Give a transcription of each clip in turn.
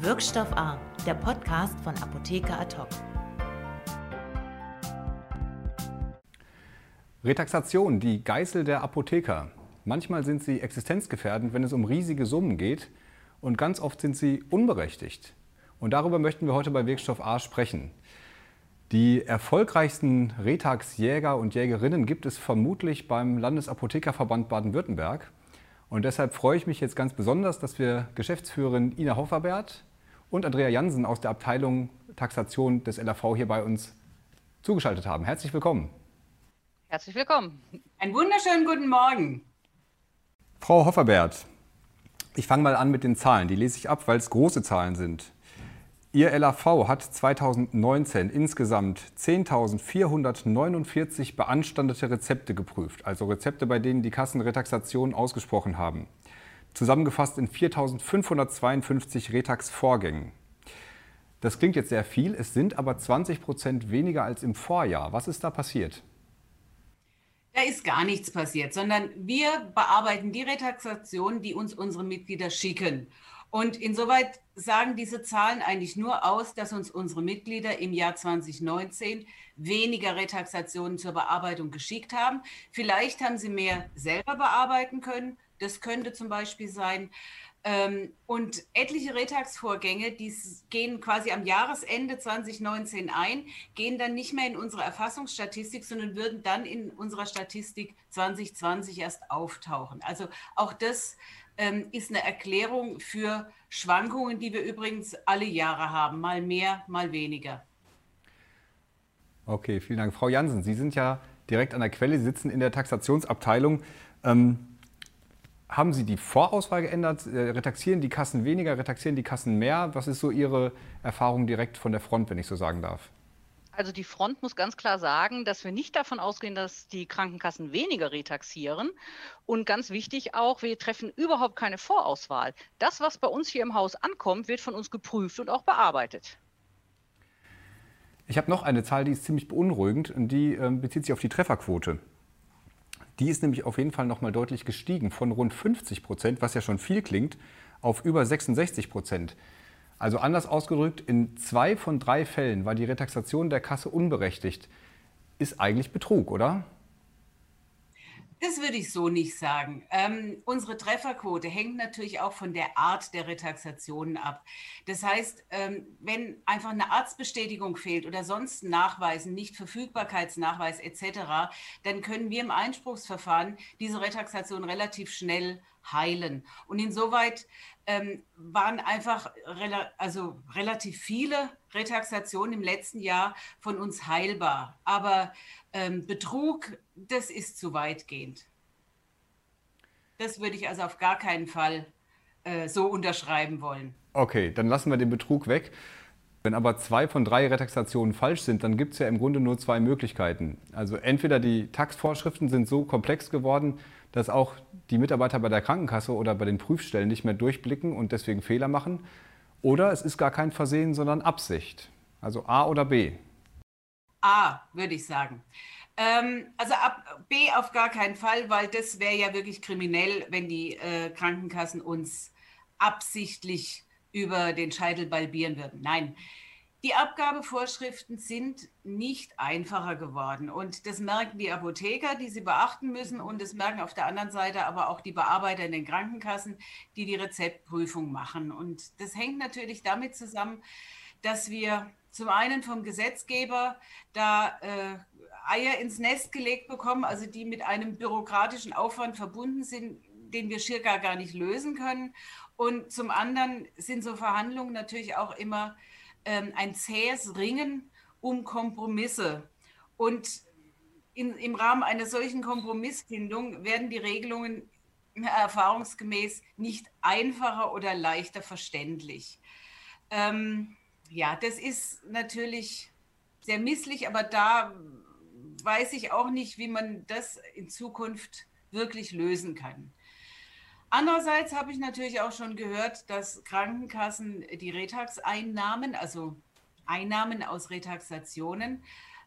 Wirkstoff A, der Podcast von Apotheker Atok. Retaxation, die Geißel der Apotheker. Manchmal sind sie existenzgefährdend, wenn es um riesige Summen geht und ganz oft sind sie unberechtigt. Und darüber möchten wir heute bei Wirkstoff A sprechen. Die erfolgreichsten Retax-Jäger und Jägerinnen gibt es vermutlich beim Landesapothekerverband Baden-Württemberg. Und deshalb freue ich mich jetzt ganz besonders, dass wir Geschäftsführerin Ina Hofferbert und Andrea Jansen aus der Abteilung Taxation des LAV hier bei uns zugeschaltet haben. Herzlich willkommen. Herzlich willkommen. Einen wunderschönen guten Morgen. Frau Hofferbert, ich fange mal an mit den Zahlen. Die lese ich ab, weil es große Zahlen sind. Ihr LAV hat 2019 insgesamt 10.449 beanstandete Rezepte geprüft, also Rezepte, bei denen die Kassen Retaxation ausgesprochen haben. Zusammengefasst in 4.552 Retax-Vorgängen. Das klingt jetzt sehr viel, es sind aber 20 Prozent weniger als im Vorjahr. Was ist da passiert? Da ist gar nichts passiert, sondern wir bearbeiten die Retaxation, die uns unsere Mitglieder schicken. Und insoweit sagen diese Zahlen eigentlich nur aus, dass uns unsere Mitglieder im Jahr 2019 weniger Retaxationen zur Bearbeitung geschickt haben. Vielleicht haben sie mehr selber bearbeiten können. Das könnte zum Beispiel sein. Ähm, und etliche Retax-Vorgänge, die gehen quasi am Jahresende 2019 ein, gehen dann nicht mehr in unsere Erfassungsstatistik, sondern würden dann in unserer Statistik 2020 erst auftauchen. Also auch das ähm, ist eine Erklärung für Schwankungen, die wir übrigens alle Jahre haben, mal mehr, mal weniger. Okay, vielen Dank. Frau Jansen, Sie sind ja direkt an der Quelle, Sie sitzen in der Taxationsabteilung. Ähm, haben Sie die Vorauswahl geändert? Äh, retaxieren die Kassen weniger, retaxieren die Kassen mehr? Was ist so Ihre Erfahrung direkt von der Front, wenn ich so sagen darf? Also die Front muss ganz klar sagen, dass wir nicht davon ausgehen, dass die Krankenkassen weniger retaxieren. Und ganz wichtig auch, wir treffen überhaupt keine Vorauswahl. Das, was bei uns hier im Haus ankommt, wird von uns geprüft und auch bearbeitet. Ich habe noch eine Zahl, die ist ziemlich beunruhigend und die äh, bezieht sich auf die Trefferquote. Die ist nämlich auf jeden Fall noch mal deutlich gestiegen von rund 50 Prozent, was ja schon viel klingt, auf über 66 Prozent. Also anders ausgedrückt, in zwei von drei Fällen war die Retaxation der Kasse unberechtigt. Ist eigentlich Betrug, oder? Das würde ich so nicht sagen. Ähm, unsere Trefferquote hängt natürlich auch von der Art der Retaxationen ab. Das heißt, ähm, wenn einfach eine Arztbestätigung fehlt oder sonst ein Nachweis, ein Nichtverfügbarkeitsnachweis etc., dann können wir im Einspruchsverfahren diese Retaxation relativ schnell heilen. Und insoweit ähm, waren einfach rela also relativ viele Retaxationen im letzten Jahr von uns heilbar. Aber ähm, Betrug, das ist zu weitgehend. Das würde ich also auf gar keinen Fall äh, so unterschreiben wollen. Okay, dann lassen wir den Betrug weg. Wenn aber zwei von drei Retaxationen falsch sind, dann gibt es ja im Grunde nur zwei Möglichkeiten. Also entweder die Taxvorschriften sind so komplex geworden, dass auch die Mitarbeiter bei der Krankenkasse oder bei den Prüfstellen nicht mehr durchblicken und deswegen Fehler machen. Oder es ist gar kein Versehen, sondern Absicht. Also A oder B. A, würde ich sagen. Ähm, also ab B auf gar keinen Fall, weil das wäre ja wirklich kriminell, wenn die äh, Krankenkassen uns absichtlich über den Scheitel balbieren würden. Nein, die Abgabevorschriften sind nicht einfacher geworden. Und das merken die Apotheker, die sie beachten müssen. Und das merken auf der anderen Seite aber auch die Bearbeiter in den Krankenkassen, die die Rezeptprüfung machen. Und das hängt natürlich damit zusammen, dass wir zum einen vom Gesetzgeber da äh, Eier ins Nest gelegt bekommen, also die mit einem bürokratischen Aufwand verbunden sind, den wir schier gar, gar nicht lösen können. Und zum anderen sind so Verhandlungen natürlich auch immer ähm, ein zähes Ringen um Kompromisse. Und in, im Rahmen einer solchen Kompromissfindung werden die Regelungen erfahrungsgemäß nicht einfacher oder leichter verständlich. Ähm, ja, das ist natürlich sehr misslich, aber da weiß ich auch nicht, wie man das in Zukunft wirklich lösen kann. Andererseits habe ich natürlich auch schon gehört, dass Krankenkassen die Retax-Einnahmen, also Einnahmen aus Retaxationen,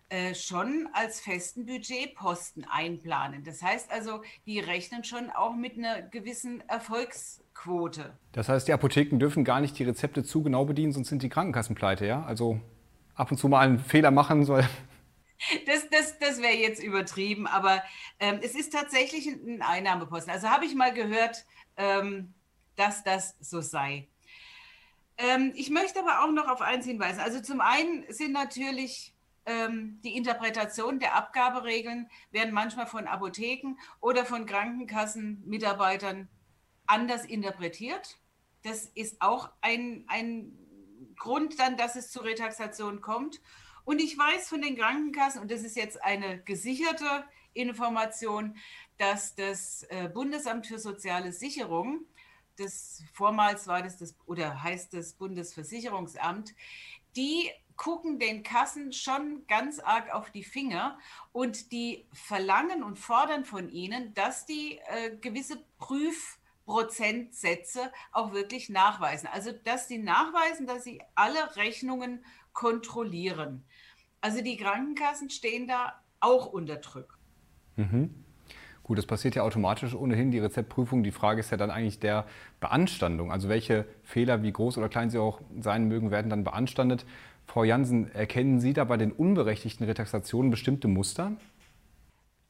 äh, schon als festen Budgetposten einplanen. Das heißt also, die rechnen schon auch mit einer gewissen Erfolgsquote. Das heißt, die Apotheken dürfen gar nicht die Rezepte zu genau bedienen, sonst sind die Krankenkassen pleite, ja? Also ab und zu mal einen Fehler machen soll. Das, das, das wäre jetzt übertrieben, aber ähm, es ist tatsächlich ein Einnahmeposten. Also habe ich mal gehört, ähm, dass das so sei. Ähm, ich möchte aber auch noch auf eins hinweisen. Also zum einen sind natürlich ähm, die Interpretation der Abgaberegeln werden manchmal von Apotheken oder von Krankenkassenmitarbeitern anders interpretiert. Das ist auch ein, ein Grund dann, dass es zu Retaxation kommt. Und ich weiß von den Krankenkassen, und das ist jetzt eine gesicherte Information, dass das äh, Bundesamt für soziale Sicherung das vormals war das, das oder heißt das Bundesversicherungsamt, die gucken den Kassen schon ganz arg auf die Finger und die verlangen und fordern von ihnen, dass die äh, gewisse Prüfprozentsätze auch wirklich nachweisen. Also dass die nachweisen, dass sie alle Rechnungen kontrollieren. Also die Krankenkassen stehen da auch unter Druck. Mhm. Gut, das passiert ja automatisch ohnehin, die Rezeptprüfung. Die Frage ist ja dann eigentlich der Beanstandung. Also welche Fehler, wie groß oder klein sie auch sein mögen, werden dann beanstandet. Frau Jansen, erkennen Sie da bei den unberechtigten Retaxationen bestimmte Muster?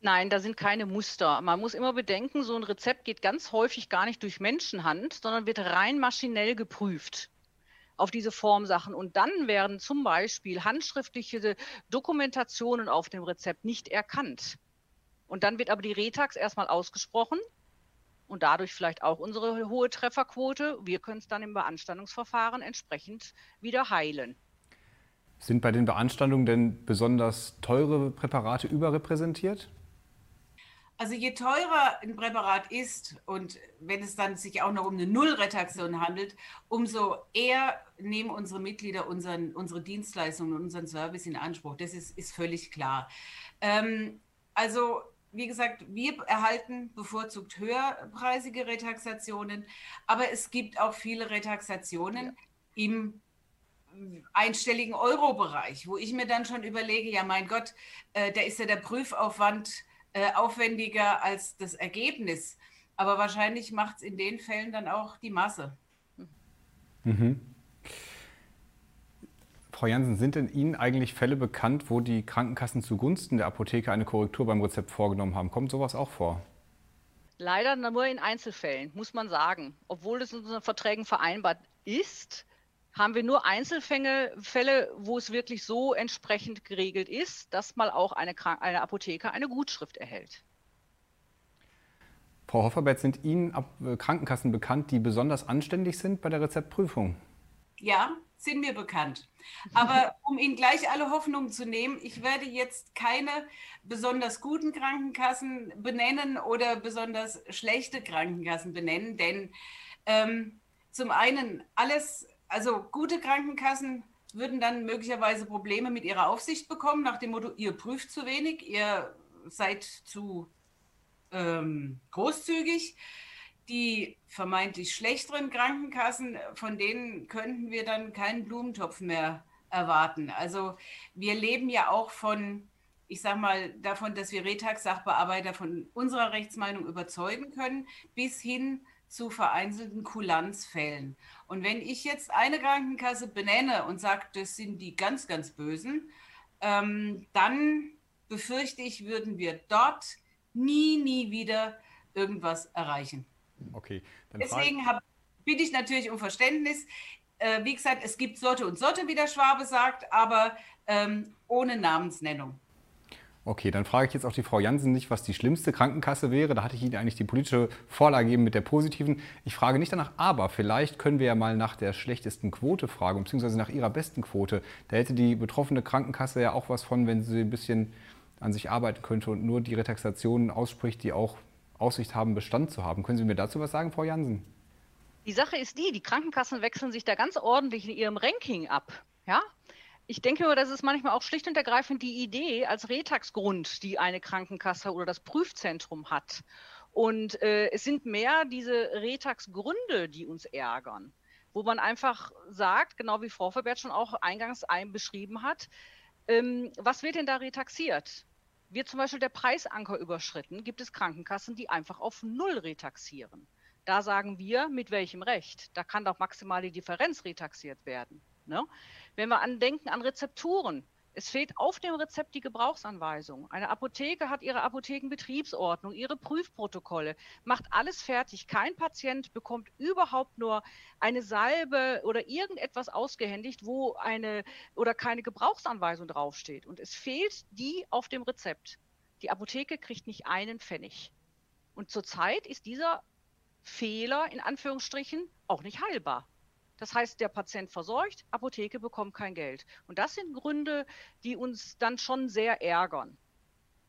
Nein, da sind keine Muster. Man muss immer bedenken, so ein Rezept geht ganz häufig gar nicht durch Menschenhand, sondern wird rein maschinell geprüft auf diese Formsachen. Und dann werden zum Beispiel handschriftliche Dokumentationen auf dem Rezept nicht erkannt. Und dann wird aber die Retax erstmal ausgesprochen und dadurch vielleicht auch unsere hohe Trefferquote. Wir können es dann im Beanstandungsverfahren entsprechend wieder heilen. Sind bei den Beanstandungen denn besonders teure Präparate überrepräsentiert? Also je teurer ein Präparat ist und wenn es dann sich auch noch um eine Nullretaktion handelt, umso eher nehmen unsere Mitglieder unseren, unsere Dienstleistungen und unseren Service in Anspruch. Das ist, ist völlig klar. Ähm, also wie gesagt, wir erhalten bevorzugt höherpreisige Retaxationen, aber es gibt auch viele Retaxationen ja. im einstelligen Euro-Bereich, wo ich mir dann schon überlege, ja mein Gott, äh, da ist ja der Prüfaufwand äh, aufwendiger als das Ergebnis. Aber wahrscheinlich macht es in den Fällen dann auch die Masse. Mhm. Frau Jansen, sind denn Ihnen eigentlich Fälle bekannt, wo die Krankenkassen zugunsten der Apotheke eine Korrektur beim Rezept vorgenommen haben? Kommt sowas auch vor? Leider nur in Einzelfällen, muss man sagen. Obwohl es in unseren Verträgen vereinbart ist, haben wir nur Einzelfälle, Fälle, wo es wirklich so entsprechend geregelt ist, dass mal auch eine, eine Apotheke eine Gutschrift erhält. Frau Hofferbert, sind Ihnen Krankenkassen bekannt, die besonders anständig sind bei der Rezeptprüfung? Ja, sind mir bekannt. Aber um Ihnen gleich alle Hoffnungen zu nehmen, ich werde jetzt keine besonders guten Krankenkassen benennen oder besonders schlechte Krankenkassen benennen, denn ähm, zum einen alles, also gute Krankenkassen würden dann möglicherweise Probleme mit ihrer Aufsicht bekommen, nach dem Motto, ihr prüft zu wenig, ihr seid zu ähm, großzügig die vermeintlich schlechteren Krankenkassen, von denen könnten wir dann keinen Blumentopf mehr erwarten. Also wir leben ja auch von, ich sage mal, davon, dass wir Retax-Sachbearbeiter von unserer Rechtsmeinung überzeugen können, bis hin zu vereinzelten Kulanzfällen. Und wenn ich jetzt eine Krankenkasse benenne und sage, das sind die ganz, ganz Bösen, ähm, dann befürchte ich, würden wir dort nie, nie wieder irgendwas erreichen. Okay. Deswegen hab, bitte ich natürlich um Verständnis. Äh, wie gesagt, es gibt Sorte und Sorte, wie der Schwabe sagt, aber ähm, ohne Namensnennung. Okay, dann frage ich jetzt auch die Frau Jansen nicht, was die schlimmste Krankenkasse wäre. Da hatte ich Ihnen eigentlich die politische Vorlage gegeben mit der positiven. Ich frage nicht danach, aber vielleicht können wir ja mal nach der schlechtesten Quote fragen, beziehungsweise nach Ihrer besten Quote. Da hätte die betroffene Krankenkasse ja auch was von, wenn sie ein bisschen an sich arbeiten könnte und nur die Retaxationen ausspricht, die auch Aussicht haben, Bestand zu haben. Können Sie mir dazu was sagen, Frau Jansen? Die Sache ist die, die Krankenkassen wechseln sich da ganz ordentlich in ihrem Ranking ab. Ja? Ich denke das ist manchmal auch schlicht und ergreifend die Idee als Retagsgrund, die eine Krankenkasse oder das Prüfzentrum hat. Und äh, es sind mehr diese Retagsgründe, die uns ärgern, wo man einfach sagt, genau wie Frau Verbert schon auch eingangs ein beschrieben hat, Ähm, was wird denn da retaxiert? Wird zum Beispiel der Preisanker überschritten, gibt es Krankenkassen, die einfach auf Null retaxieren. Da sagen wir, mit welchem Recht? Da kann doch maximal die Differenz retaxiert werden. Ne? Wenn wir andenken an Rezepturen, es fehlt auf dem Rezept die Gebrauchsanweisung. Eine Apotheke hat ihre Apothekenbetriebsordnung, ihre Prüfprotokolle, macht alles fertig. Kein Patient bekommt überhaupt nur eine Salbe oder irgendetwas ausgehändigt, wo eine oder keine Gebrauchsanweisung draufsteht. Und es fehlt die auf dem Rezept. Die Apotheke kriegt nicht einen Pfennig. Und zurzeit ist dieser Fehler in Anführungsstrichen auch nicht heilbar. Das heißt, der Patient versorgt, Apotheke bekommt kein Geld. Und das sind Gründe, die uns dann schon sehr ärgern.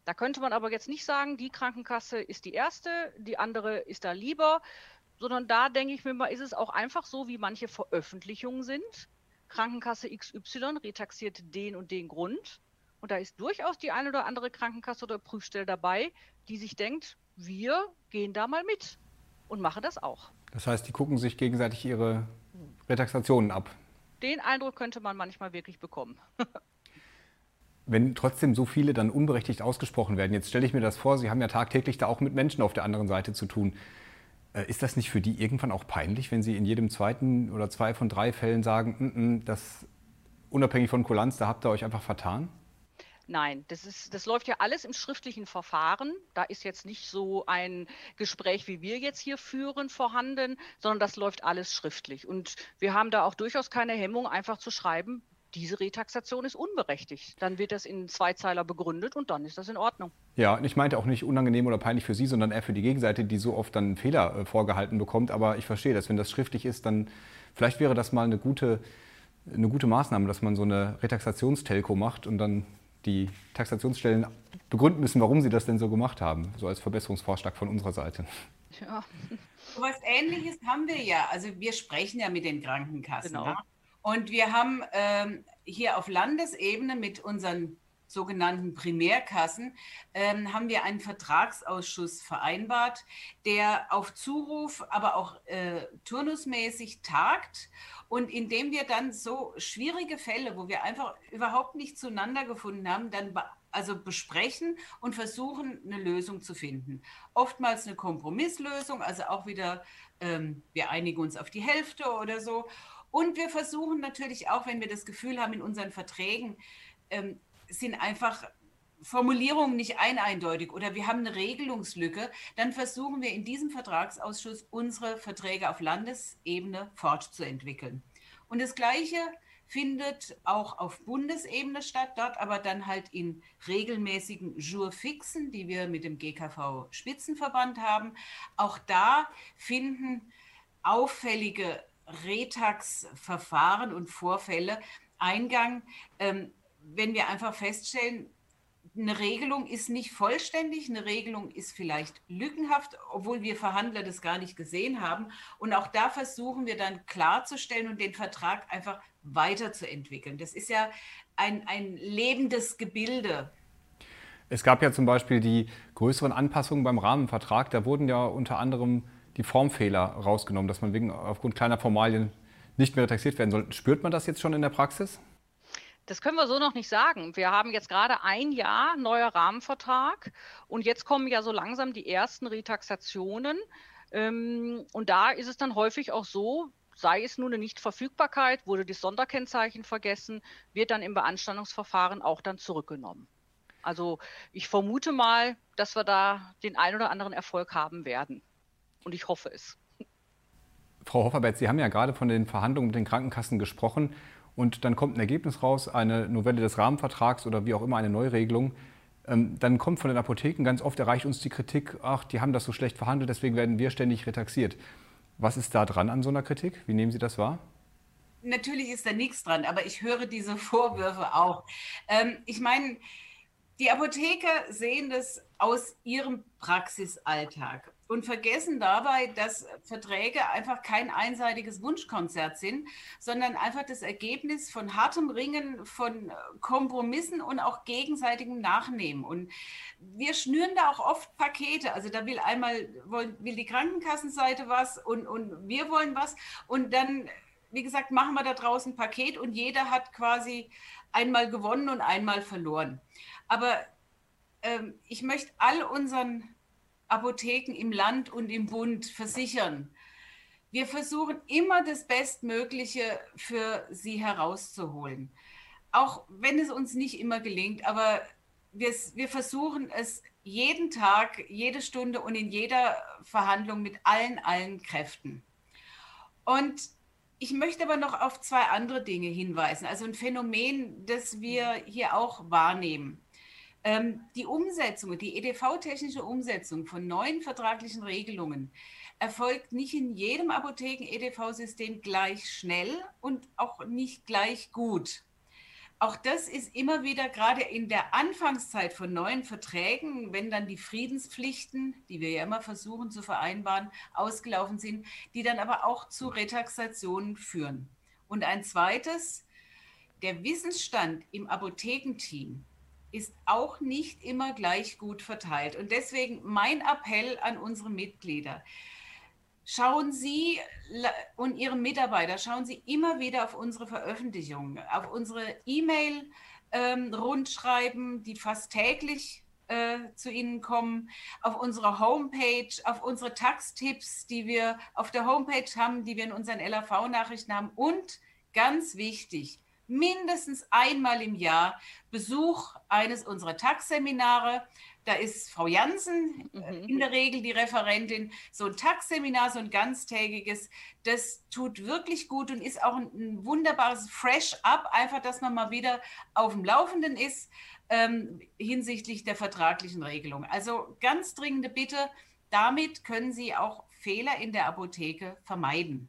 Da könnte man aber jetzt nicht sagen, die Krankenkasse ist die erste, die andere ist da lieber, sondern da denke ich mir mal, ist es auch einfach so, wie manche Veröffentlichungen sind. Krankenkasse XY retaxiert den und den Grund. Und da ist durchaus die eine oder andere Krankenkasse oder Prüfstelle dabei, die sich denkt, wir gehen da mal mit und machen das auch. Das heißt, die gucken sich gegenseitig ihre Retaxationen ab. Den Eindruck könnte man manchmal wirklich bekommen. Wenn trotzdem so viele dann unberechtigt ausgesprochen werden, jetzt stelle ich mir das vor, Sie haben ja tagtäglich da auch mit Menschen auf der anderen Seite zu tun. Äh, ist das nicht für die irgendwann auch peinlich, wenn Sie in jedem zweiten oder zwei von drei Fällen sagen, mm, mm, das unabhängig von Kulanz, da habt ihr euch einfach vertan? Nein, das, ist, das läuft ja alles im schriftlichen Verfahren. Da ist jetzt nicht so ein Gespräch, wie wir jetzt hier führen, vorhanden, sondern das läuft alles schriftlich. Und wir haben da auch durchaus keine Hemmung, einfach zu schreiben, diese Retaxation ist unberechtigt. Dann wird das in Zweizeiler begründet und dann ist das in Ordnung. Ja, und ich meinte auch nicht unangenehm oder peinlich für Sie, sondern eher für die Gegenseite, die so oft dann einen Fehler äh, vorgehalten bekommt. Aber ich verstehe das, wenn das schriftlich ist, dann vielleicht wäre das mal eine gute, eine gute Maßnahme, dass man so eine Retaxationstelco macht und dann die Taxationsstellen begründen müssen, warum sie das denn so gemacht haben, so als Verbesserungsvorschlag von unserer Seite. Ja. Was Ähnliches haben wir ja. Also wir sprechen ja mit den Krankenkassen. Genau. Ne? Und wir haben ähm, hier auf Landesebene mit unseren sogenannten Primärkassen, ähm, haben wir einen Vertragsausschuss vereinbart, der auf Zuruf, aber auch äh, turnusmäßig tagt und indem wir dann so schwierige Fälle, wo wir einfach überhaupt nicht zueinander gefunden haben, dann also besprechen und versuchen, eine Lösung zu finden. Oftmals eine Kompromisslösung, also auch wieder, ähm, wir einigen uns auf die Hälfte oder so. Und wir versuchen natürlich auch, wenn wir das Gefühl haben, in unseren Verträgen ähm, sind einfach Formulierungen nicht eindeutig oder wir haben eine Regelungslücke, dann versuchen wir in diesem Vertragsausschuss unsere Verträge auf Landesebene fortzuentwickeln. Und das Gleiche findet auch auf Bundesebene statt, dort aber dann halt in regelmäßigen Jurfixen, die wir mit dem GKV Spitzenverband haben. Auch da finden auffällige Retax-Verfahren und Vorfälle Eingang, ähm, wenn wir einfach feststellen, eine Regelung ist nicht vollständig, eine Regelung ist vielleicht lückenhaft, obwohl wir Verhandler das gar nicht gesehen haben. Und auch da versuchen wir dann klarzustellen und den Vertrag einfach weiterzuentwickeln. Das ist ja ein, ein lebendes Gebilde. Es gab ja zum Beispiel die größeren Anpassungen beim Rahmenvertrag. Da wurden ja unter anderem die Formfehler rausgenommen, dass man wegen, aufgrund kleiner Formalien nicht mehr taxiert werden soll. Spürt man das jetzt schon in der Praxis? Das können wir so noch nicht sagen. Wir haben jetzt gerade ein Jahr neuer Rahmenvertrag und jetzt kommen ja so langsam die ersten Retaxationen. Ähm, und da ist es dann häufig auch so, sei es nun eine Nichtverfügbarkeit, wurde das Sonderkennzeichen vergessen, wird dann im Beanstandungsverfahren auch dann zurückgenommen. Also ich vermute mal, dass wir da den ein oder anderen Erfolg haben werden. Und ich hoffe es. Frau Hofferberg, Sie haben ja gerade von den Verhandlungen mit den Krankenkassen gesprochen und dann kommt ein Ergebnis raus, eine Novelle des Rahmenvertrags oder wie auch immer eine Neuregelung, ähm, dann kommt von den Apotheken ganz oft erreicht uns die Kritik, ach, die haben das so schlecht verhandelt, deswegen werden wir ständig retaxiert. Was ist da dran an so einer Kritik? Wie nehmen Sie das wahr? Natürlich ist da nichts dran, aber ich höre diese Vorwürfe auch. Ähm, ich meine, die Apotheker sehen das aus ihrem Praxisalltag und vergessen dabei, dass Verträge einfach kein einseitiges Wunschkonzert sind, sondern einfach das Ergebnis von hartem Ringen, von Kompromissen und auch gegenseitigem Nachnehmen. Und wir schnüren da auch oft Pakete. Also da will einmal will die Krankenkassenseite was und, und wir wollen was und dann wie gesagt, machen wir da draußen ein Paket und jeder hat quasi einmal gewonnen und einmal verloren. Aber ähm, ich möchte all unseren Apotheken im Land und im Bund versichern, wir versuchen immer das Bestmögliche für sie herauszuholen. Auch wenn es uns nicht immer gelingt, aber wir, wir versuchen es jeden Tag, jede Stunde und in jeder Verhandlung mit allen, allen Kräften. Und ich möchte aber noch auf zwei andere Dinge hinweisen. Also ein Phänomen, das wir hier auch wahrnehmen. Ähm, die Umsetzung, die EDV-technische Umsetzung von neuen vertraglichen Regelungen erfolgt nicht in jedem Apotheken-EDV-System gleich schnell und auch nicht gleich gut. Auch das ist immer wieder gerade in der Anfangszeit von neuen Verträgen, wenn dann die Friedenspflichten, die wir ja immer versuchen zu vereinbaren, ausgelaufen sind, die dann aber auch zu Retaxationen führen. Und ein zweites, der Wissensstand im Apothekenteam ist auch nicht immer gleich gut verteilt. Und deswegen mein Appell an unsere Mitglieder. Schauen Sie und Ihre Mitarbeiter, schauen Sie immer wieder auf unsere Veröffentlichungen, auf unsere E-Mail-Rundschreiben, ähm, die fast täglich äh, zu Ihnen kommen, auf unsere Homepage, auf unsere Tax-Tipps, die wir auf der Homepage haben, die wir in unseren LAV-Nachrichten haben und ganz wichtig, mindestens einmal im Jahr Besuch eines unserer Tax-Seminare. Da ist Frau Jansen äh, mhm. in der Regel die Referentin. So ein Tagseminar, so ein ganztägiges, das tut wirklich gut und ist auch ein, ein wunderbares Fresh-up, einfach, dass man mal wieder auf dem Laufenden ist ähm, hinsichtlich der vertraglichen Regelung. Also ganz dringende Bitte, damit können Sie auch Fehler in der Apotheke vermeiden.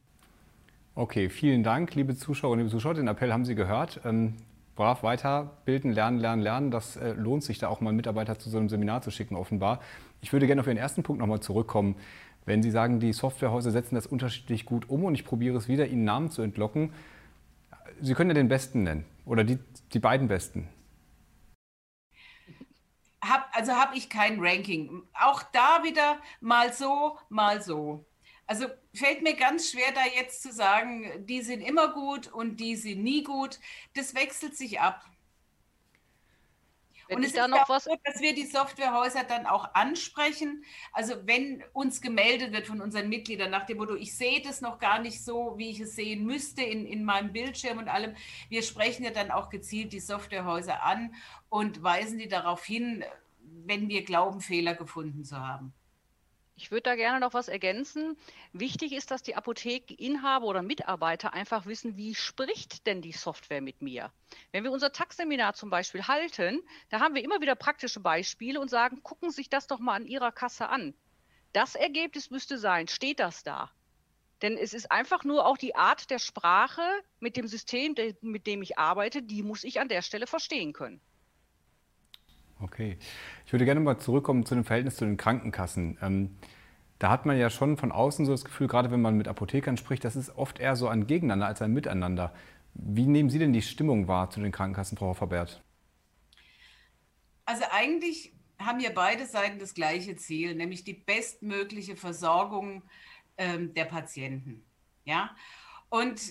Okay, vielen Dank, liebe Zuschauer und liebe Zuschauer. Den Appell haben Sie gehört. Ähm, brav weiterbilden, lernen, lernen, lernen. Das äh, lohnt sich da auch mal Mitarbeiter zu so einem Seminar zu schicken, offenbar. Ich würde gerne auf Ihren ersten Punkt nochmal zurückkommen. Wenn Sie sagen, die Softwarehäuser setzen das unterschiedlich gut um und ich probiere es wieder, Ihnen Namen zu entlocken. Sie können ja den besten nennen oder die, die beiden besten. Hab, also habe ich kein Ranking. Auch da wieder mal so, mal so. Also fällt mir ganz schwer, da jetzt zu sagen, die sind immer gut und die sind nie gut. Das wechselt sich ab. Wenn und es ist noch was so, dass wir die Softwarehäuser dann auch ansprechen. Also wenn uns gemeldet wird von unseren Mitgliedern nach dem Motto, ich sehe das noch gar nicht so, wie ich es sehen müsste in, in meinem Bildschirm und allem. Wir sprechen ja dann auch gezielt die Softwarehäuser an und weisen die darauf hin, wenn wir glauben, Fehler gefunden zu haben. Ich würde da gerne noch was ergänzen. Wichtig ist, dass die Apothekeninhaber oder Mitarbeiter einfach wissen, wie spricht denn die Software mit mir? Wenn wir unser Taxseminar zum Beispiel halten, da haben wir immer wieder praktische Beispiele und sagen, gucken Sie sich das doch mal an Ihrer Kasse an. Das Ergebnis müsste sein, steht das da? Denn es ist einfach nur auch die Art der Sprache mit dem System, mit dem ich arbeite, die muss ich an der Stelle verstehen können. Okay. Ich würde gerne mal zurückkommen zu dem Verhältnis zu den Krankenkassen. Ähm, da hat man ja schon von außen so das Gefühl, gerade wenn man mit Apothekern spricht, das ist oft eher so ein Gegeneinander als ein Miteinander. Wie nehmen Sie denn die Stimmung wahr zu den Krankenkassen, Frau Hoffabert? Also eigentlich haben ja beide Seiten das gleiche Ziel, nämlich die bestmögliche Versorgung ähm, der Patienten. Ja? Und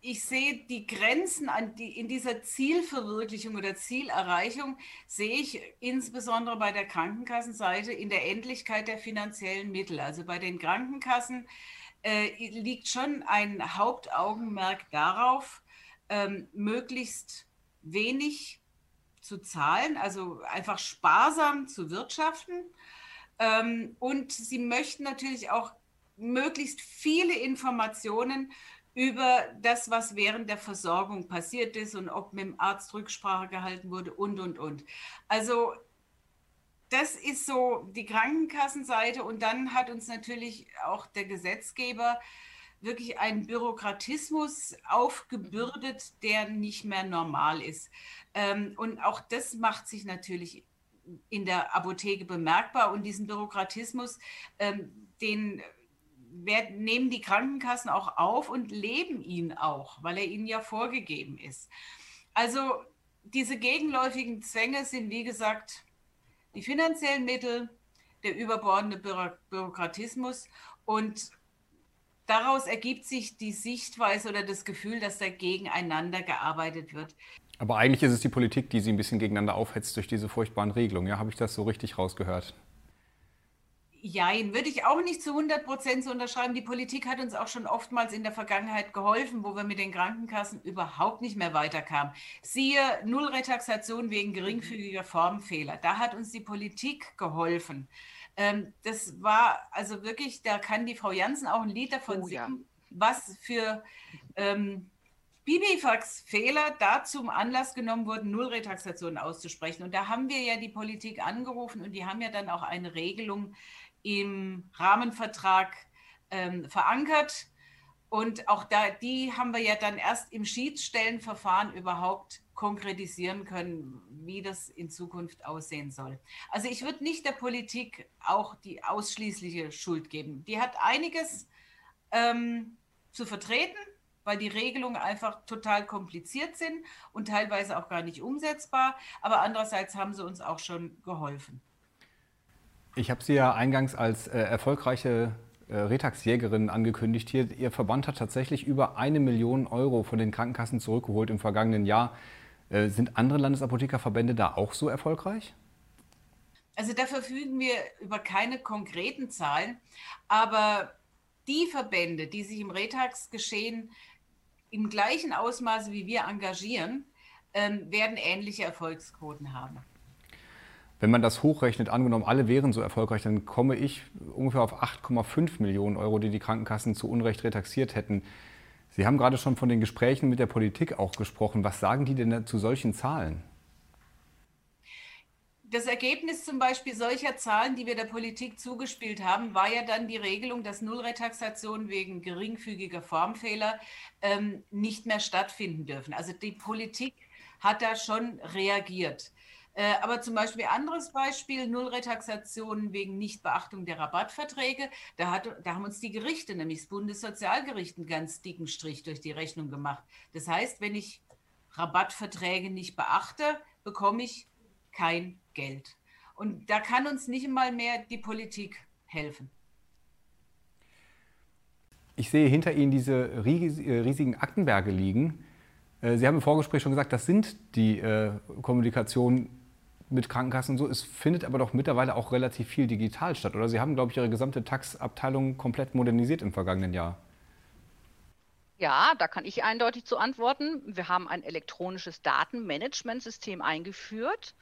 ich sehe die Grenzen die, in dieser Zielverwirklichung oder Zielerreichung, sehe ich insbesondere bei der Krankenkassenseite in der Endlichkeit der finanziellen Mittel. Also bei den Krankenkassen äh, liegt schon ein Hauptaugenmerk darauf, ähm, möglichst wenig zu zahlen, also einfach sparsam zu wirtschaften. Ähm, und sie möchten natürlich auch möglichst viele Informationen über das, was während der Versorgung passiert ist und ob mit dem Arzt Rücksprache gehalten wurde und, und, und. Also das ist so die Krankenkassenseite und dann hat uns natürlich auch der Gesetzgeber wirklich einen Bürokratismus aufgebürdet, der nicht mehr normal ist. Ähm, und auch das macht sich natürlich in der Apotheke bemerkbar und diesen Bürokratismus, ähm, den werden, nehmen die Krankenkassen auch auf und leben ihn auch, weil er ihnen ja vorgegeben ist. Also diese gegenläufigen Zwänge sind, wie gesagt, die finanziellen Mittel, der überbordende Bürokratismus und daraus ergibt sich die Sichtweise oder das Gefühl, dass da gegeneinander gearbeitet wird. Aber eigentlich ist es die Politik, die sie ein bisschen gegeneinander aufhetzt durch diese furchtbaren Regelungen. Ja, habe ich das so richtig rausgehört? Jein, würde ich auch nicht zu 100 Prozent so unterschreiben. Die Politik hat uns auch schon oftmals in der Vergangenheit geholfen, wo wir mit den Krankenkassen überhaupt nicht mehr weiterkamen. Siehe Nullretaxation wegen geringfügiger Formfehler. Da hat uns die Politik geholfen. Ähm, das war also wirklich, da kann die Frau Jansen auch ein Lied davon oh, singen, ja. was für ähm, Bibifax-Fehler da zum Anlass genommen wurden, Nullretaxationen auszusprechen. Und da haben wir ja die Politik angerufen und die haben ja dann auch eine Regelung im Rahmenvertrag ähm, verankert. Und auch da, die haben wir ja dann erst im Schiedsstellenverfahren überhaupt konkretisieren können, wie das in Zukunft aussehen soll. Also ich würde nicht der Politik auch die ausschließliche Schuld geben. Die hat einiges ähm, zu vertreten, weil die Regelungen einfach total kompliziert sind und teilweise auch gar nicht umsetzbar. Aber andererseits haben sie uns auch schon geholfen. Ich habe Sie ja eingangs als äh, erfolgreiche äh, Retax-Jägerin angekündigt. Hier, Ihr Verband hat tatsächlich über eine Million Euro von den Krankenkassen zurückgeholt im vergangenen Jahr. Äh, sind andere Landesapothekerverbände da auch so erfolgreich? Also da verfügen wir über keine konkreten Zahlen, aber die Verbände, die sich im Retax-Geschehen im gleichen Ausmaße wie wir engagieren, ähm, werden ähnliche Erfolgsquoten haben. Wenn man das hochrechnet, angenommen, alle wären so erfolgreich, dann komme ich ungefähr auf 8,5 Millionen Euro, die die Krankenkassen zu Unrecht retaxiert hätten. Sie haben gerade schon von den Gesprächen mit der Politik auch gesprochen. Was sagen die denn zu solchen Zahlen? Das Ergebnis zum Beispiel solcher Zahlen, die wir der Politik zugespielt haben, war ja dann die Regelung, dass Nullretaxationen wegen geringfügiger Formfehler ähm, nicht mehr stattfinden dürfen. Also die Politik hat da schon reagiert. Äh, aber zum Beispiel anderes Beispiel, Nullretaxationen wegen Nichtbeachtung der Rabattverträge. Da, hat, da haben uns die Gerichte, nämlich das Bundessozialgericht, einen ganz dicken Strich durch die Rechnung gemacht. Das heißt, wenn ich Rabattverträge nicht beachte, bekomme ich kein Geld. Und da kann uns nicht einmal mehr die Politik helfen. Ich sehe hinter Ihnen diese äh, riesigen Aktenberge liegen. Äh, Sie haben im Vorgespräch schon gesagt, das sind die Kommunikationen mit Krankenkassen und so. Es findet aber doch mittlerweile auch relativ viel digital statt, oder? Sie haben, glaube ich, Ihre gesamte Taxabteilung komplett modernisiert im vergangenen Jahr. Ja, da kann ich eindeutig zu antworten. Wir haben ein elektronisches Datenmanagementsystem eingeführt.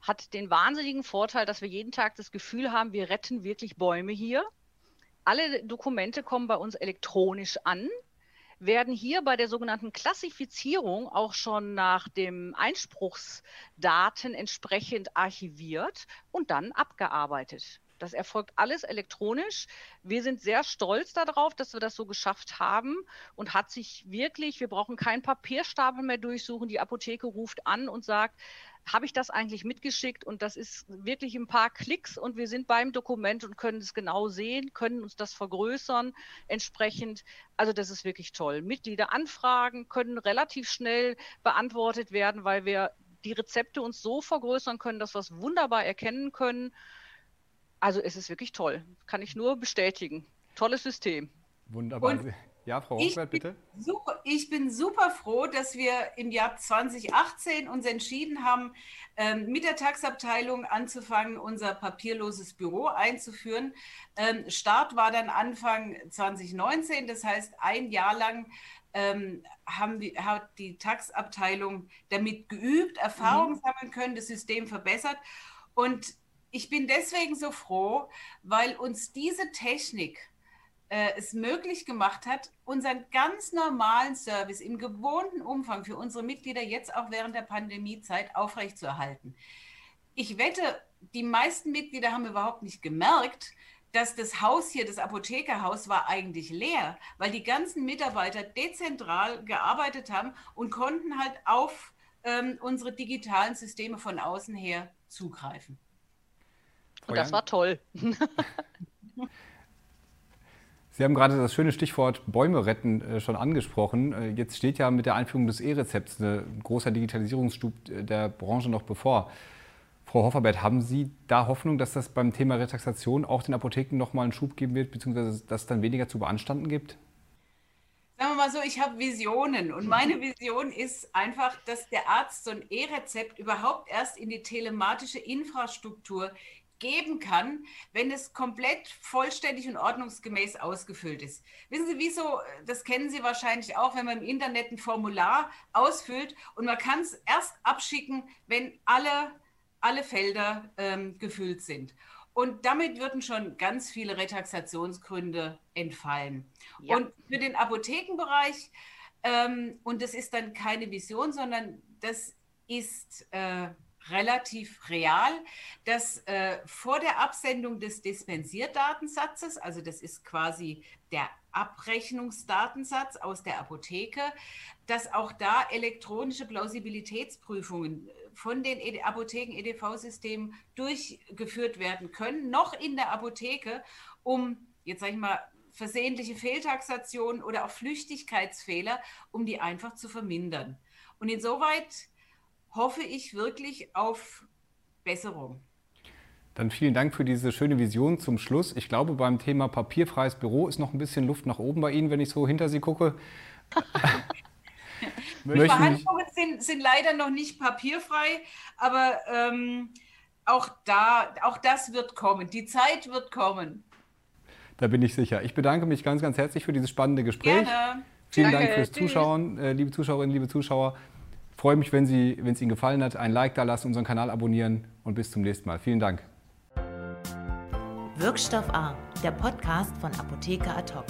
Hat den wahnsinnigen Vorteil, dass wir jeden Tag das Gefühl haben, wir retten wirklich Bäume hier. Alle Dokumente kommen bei uns elektronisch an werden hier bei der sogenannten Klassifizierung auch schon nach dem Einspruchsdaten entsprechend archiviert und dann abgearbeitet. Das erfolgt alles elektronisch. Wir sind sehr stolz darauf, dass wir das so geschafft haben und hat sich wirklich, wir brauchen keinen Papierstapel mehr durchsuchen. Die Apotheke ruft an und sagt, habe ich das eigentlich mitgeschickt und das ist wirklich ein paar Klicks und wir sind beim Dokument und können es genau sehen, können uns das vergrößern entsprechend. Also das ist wirklich toll. Mitgliederanfragen können relativ schnell beantwortet werden, weil wir die Rezepte uns so vergrößern können, dass wir es wunderbar erkennen können. Also es ist wirklich toll. Kann ich nur bestätigen. Tolles System. Wunderbar. Und ja, Frau Hochwert, bitte. Super, ich bin super froh, dass wir im Jahr 2018 uns entschieden haben, ähm, mit der Taxabteilung anzufangen, unser papierloses Büro einzuführen. Ähm, Start war dann Anfang 2019, das heißt ein Jahr lang ähm, haben die, hat die Taxabteilung damit geübt, Erfahrungen mhm. sammeln können, das System verbessert. Und ich bin deswegen so froh, weil uns diese Technik äh, es möglich gemacht hat, unseren ganz normalen Service im gewohnten Umfang für unsere Mitglieder jetzt auch während der Pandemiezeit aufrechtzuerhalten. Ich wette, die meisten Mitglieder haben überhaupt nicht gemerkt, dass das Haus hier, das Apothekerhaus, war eigentlich leer, weil die ganzen Mitarbeiter dezentral gearbeitet haben und konnten halt auf ähm, unsere digitalen Systeme von außen her zugreifen. Und das war toll. Sie haben gerade das schöne Stichwort Bäume retten äh, schon angesprochen. Äh, jetzt steht ja mit der Einführung des E-Rezepts ein großer Digitalisierungsstub äh, der Branche noch bevor. Frau Hofferbert, haben Sie da Hoffnung, dass das beim Thema Retaxation auch den Apotheken nochmal einen Schub geben wird, beziehungsweise dass es dann weniger zu beanstanden gibt? Sagen wir mal so, ich habe Visionen und meine Vision ist einfach, dass der Arzt so ein E-Rezept überhaupt erst in die telematische Infrastruktur geben kann, wenn es komplett vollständig und ordnungsgemäß ausgefüllt ist. Wissen Sie, wieso, das kennen Sie wahrscheinlich auch, wenn man im Internet ein Formular ausfüllt und man kann es erst abschicken, wenn alle, alle Felder ähm, gefüllt sind. Und damit würden schon ganz viele Retaxationsgründe entfallen. Ja. Und für den Apothekenbereich, ähm, und das ist dann keine Vision, sondern das ist äh, relativ real, dass äh, vor der Absendung des Dispensierdatensatzes, also das ist quasi der Abrechnungsdatensatz aus der Apotheke, dass auch da elektronische Plausibilitätsprüfungen äh, von den e Apotheken-EDV-Systemen durchgeführt werden können, noch in der Apotheke, um, jetzt sage ich mal, versehentliche Fehltaxationen oder auch Flüchtigkeitsfehler, um die einfach zu vermindern. Und insoweit hoffe ich wirklich auf Besserung. Dann vielen Dank für diese schöne Vision zum Schluss. Ich glaube, beim Thema papierfreies Büro ist noch ein bisschen Luft nach oben bei Ihnen, wenn ich so hinter Sie gucke. Die Verhandlungen sind, sind, leider noch nicht papierfrei, aber ähm, auch, da, auch das wird kommen. Die Zeit wird kommen. Da bin ich sicher. Ich bedanke mich ganz, ganz herzlich für dieses spannende Gespräch. Gerne. Vielen Danke. Dank fürs Zuschauen, äh, liebe Zuschauerinnen, liebe Zuschauer freue mich, wenn, Sie, wenn es Ihnen gefallen hat, ein Like da lassen, unseren Kanal abonnieren und bis zum nächsten Mal. Vielen Dank. Wirkstoff A, der Podcast von Apotheker Ad hoc.